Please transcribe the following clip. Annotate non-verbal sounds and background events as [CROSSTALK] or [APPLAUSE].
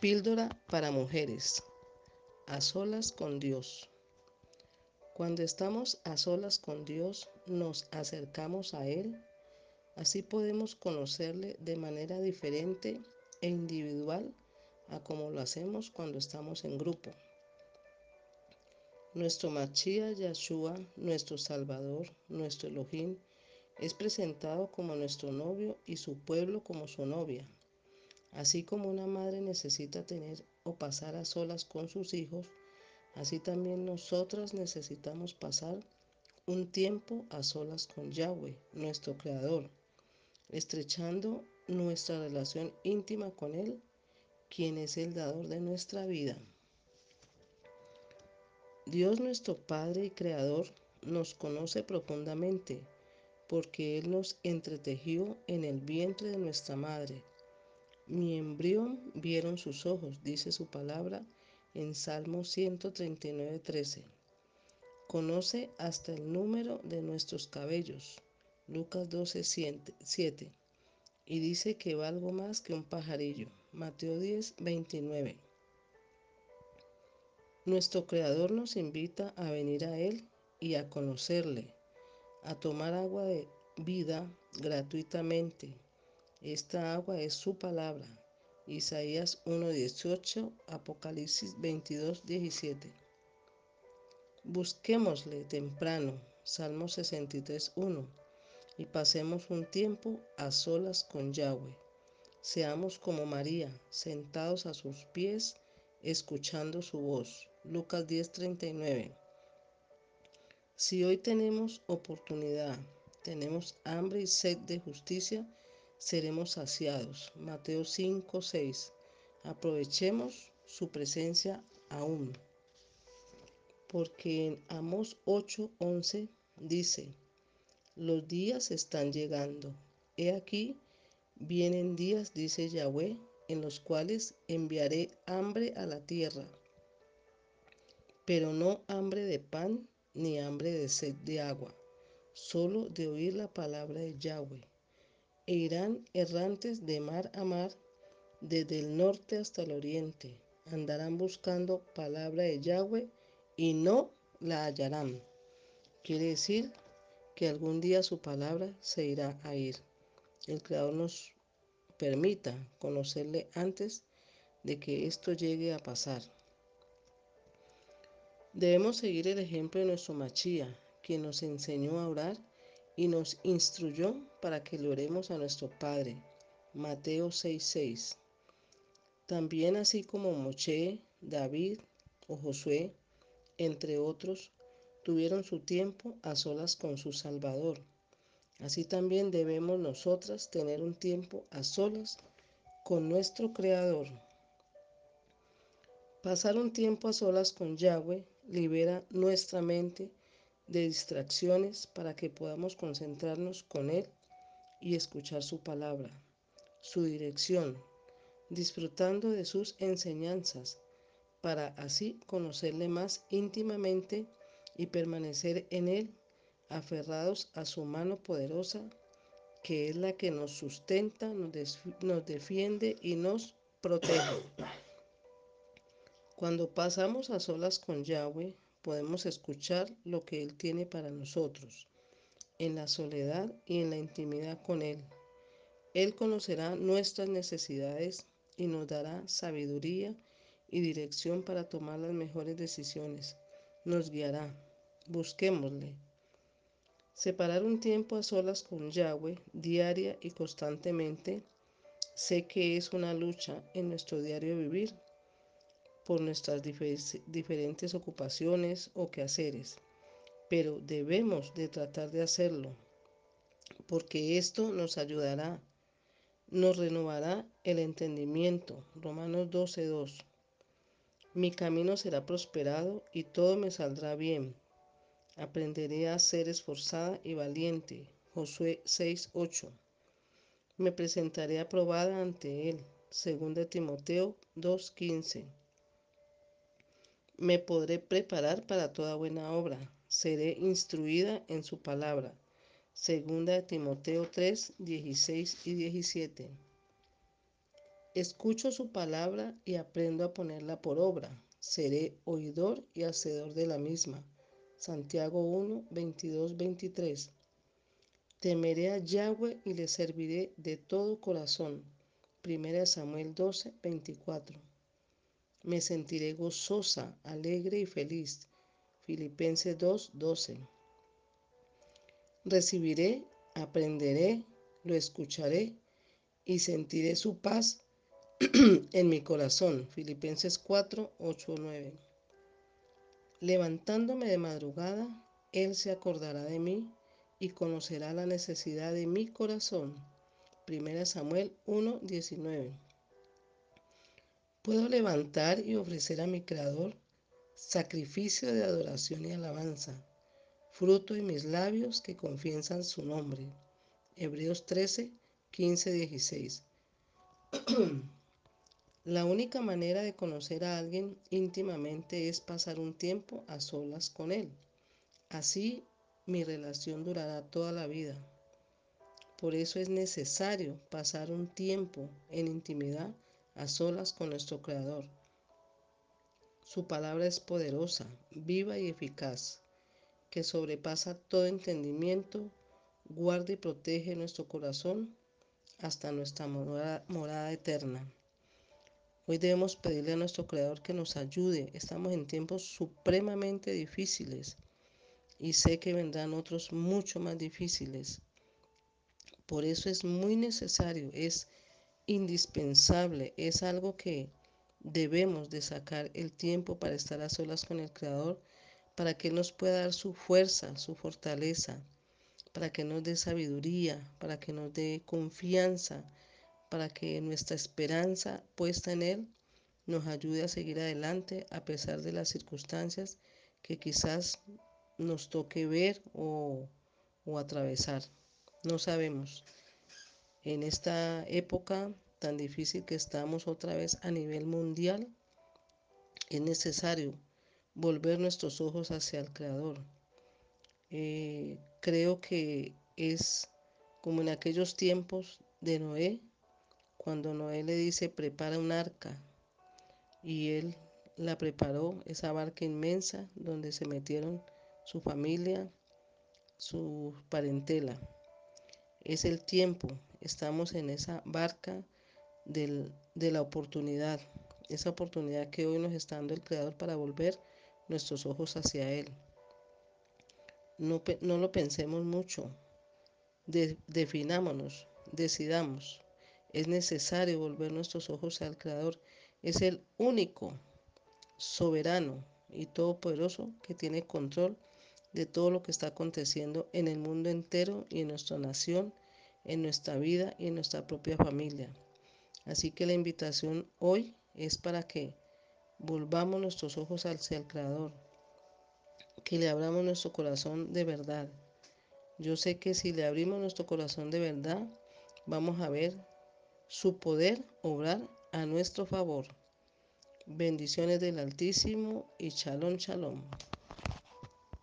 Píldora para mujeres. A solas con Dios. Cuando estamos a solas con Dios, nos acercamos a Él. Así podemos conocerle de manera diferente e individual a como lo hacemos cuando estamos en grupo. Nuestro Machía Yahshua, nuestro Salvador, nuestro Elohim, es presentado como nuestro novio y su pueblo como su novia. Así como una madre necesita tener o pasar a solas con sus hijos, así también nosotras necesitamos pasar un tiempo a solas con Yahweh, nuestro Creador, estrechando nuestra relación íntima con Él, quien es el dador de nuestra vida. Dios nuestro Padre y Creador nos conoce profundamente, porque Él nos entretejió en el vientre de nuestra madre mi embrión vieron sus ojos, dice su palabra en Salmo 139, 13. Conoce hasta el número de nuestros cabellos, Lucas 12, 7. Y dice que valgo más que un pajarillo, Mateo 10, 29. Nuestro Creador nos invita a venir a Él y a conocerle, a tomar agua de vida gratuitamente esta agua es su palabra. Isaías 1.18, Apocalipsis 22.17. Busquémosle temprano, Salmo 63.1, y pasemos un tiempo a solas con Yahweh. Seamos como María, sentados a sus pies, escuchando su voz. Lucas 10:39. Si hoy tenemos oportunidad, tenemos hambre y sed de justicia, seremos saciados. Mateo 5, 6. Aprovechemos su presencia aún. Porque en Amos 8, 11 dice, los días están llegando. He aquí, vienen días, dice Yahweh, en los cuales enviaré hambre a la tierra, pero no hambre de pan ni hambre de sed de agua, solo de oír la palabra de Yahweh e irán errantes de mar a mar, desde el norte hasta el oriente. Andarán buscando palabra de Yahweh y no la hallarán. Quiere decir que algún día su palabra se irá a ir. El Creador nos permita conocerle antes de que esto llegue a pasar. Debemos seguir el ejemplo de nuestro Machía, quien nos enseñó a orar y nos instruyó para que le oremos a nuestro Padre. Mateo 6:6. También así como Moche, David o Josué, entre otros, tuvieron su tiempo a solas con su Salvador. Así también debemos nosotras tener un tiempo a solas con nuestro Creador. Pasar un tiempo a solas con Yahweh libera nuestra mente de distracciones para que podamos concentrarnos con Él y escuchar su palabra, su dirección, disfrutando de sus enseñanzas, para así conocerle más íntimamente y permanecer en Él, aferrados a su mano poderosa, que es la que nos sustenta, nos, nos defiende y nos protege. Cuando pasamos a solas con Yahweh, podemos escuchar lo que Él tiene para nosotros, en la soledad y en la intimidad con Él. Él conocerá nuestras necesidades y nos dará sabiduría y dirección para tomar las mejores decisiones. Nos guiará. Busquémosle. Separar un tiempo a solas con Yahweh, diaria y constantemente, sé que es una lucha en nuestro diario vivir por nuestras diferentes ocupaciones o quehaceres, pero debemos de tratar de hacerlo, porque esto nos ayudará, nos renovará el entendimiento. Romanos 12:2. Mi camino será prosperado y todo me saldrá bien. Aprenderé a ser esforzada y valiente. Josué 6:8. Me presentaré aprobada ante él. 2 Timoteo 2:15 me podré preparar para toda buena obra. Seré instruida en su palabra. Segunda de Timoteo 3, 16 y 17. Escucho su palabra y aprendo a ponerla por obra. Seré oidor y hacedor de la misma. Santiago 1, 22, 23. Temeré a Yahweh y le serviré de todo corazón. 1 Samuel 12, 24. Me sentiré gozosa, alegre y feliz. Filipenses 2, 12. Recibiré, aprenderé, lo escucharé y sentiré su paz [CLEARS THROAT] en mi corazón. Filipenses 4, 8, 9. Levantándome de madrugada, Él se acordará de mí y conocerá la necesidad de mi corazón. 1 Samuel 1, 19. Puedo levantar y ofrecer a mi Creador sacrificio de adoración y alabanza, fruto de mis labios que confiesan su nombre. Hebreos 13, 15, 16. La única manera de conocer a alguien íntimamente es pasar un tiempo a solas con él. Así mi relación durará toda la vida. Por eso es necesario pasar un tiempo en intimidad a solas con nuestro Creador. Su palabra es poderosa, viva y eficaz, que sobrepasa todo entendimiento, guarda y protege nuestro corazón hasta nuestra morada, eterna. Hoy debemos pedirle a nuestro Creador que nos ayude. Estamos en tiempos supremamente difíciles y sé que vendrán otros mucho más difíciles. Por eso es muy necesario, es indispensable, es algo que debemos de sacar el tiempo para estar a solas con el Creador, para que nos pueda dar su fuerza, su fortaleza, para que nos dé sabiduría, para que nos dé confianza, para que nuestra esperanza puesta en Él nos ayude a seguir adelante a pesar de las circunstancias que quizás nos toque ver o, o atravesar. No sabemos. En esta época tan difícil que estamos otra vez a nivel mundial, es necesario volver nuestros ojos hacia el Creador. Eh, creo que es como en aquellos tiempos de Noé, cuando Noé le dice, prepara un arca, y él la preparó, esa barca inmensa donde se metieron su familia, su parentela. Es el tiempo, estamos en esa barca del, de la oportunidad, esa oportunidad que hoy nos está dando el Creador para volver nuestros ojos hacia Él. No, no lo pensemos mucho, de, definámonos, decidamos. Es necesario volver nuestros ojos al Creador. Es el único soberano y todopoderoso que tiene control de todo lo que está aconteciendo en el mundo entero y en nuestra nación, en nuestra vida y en nuestra propia familia. Así que la invitación hoy es para que volvamos nuestros ojos hacia el Creador, que le abramos nuestro corazón de verdad. Yo sé que si le abrimos nuestro corazón de verdad, vamos a ver su poder obrar a nuestro favor. Bendiciones del Altísimo y shalom, shalom.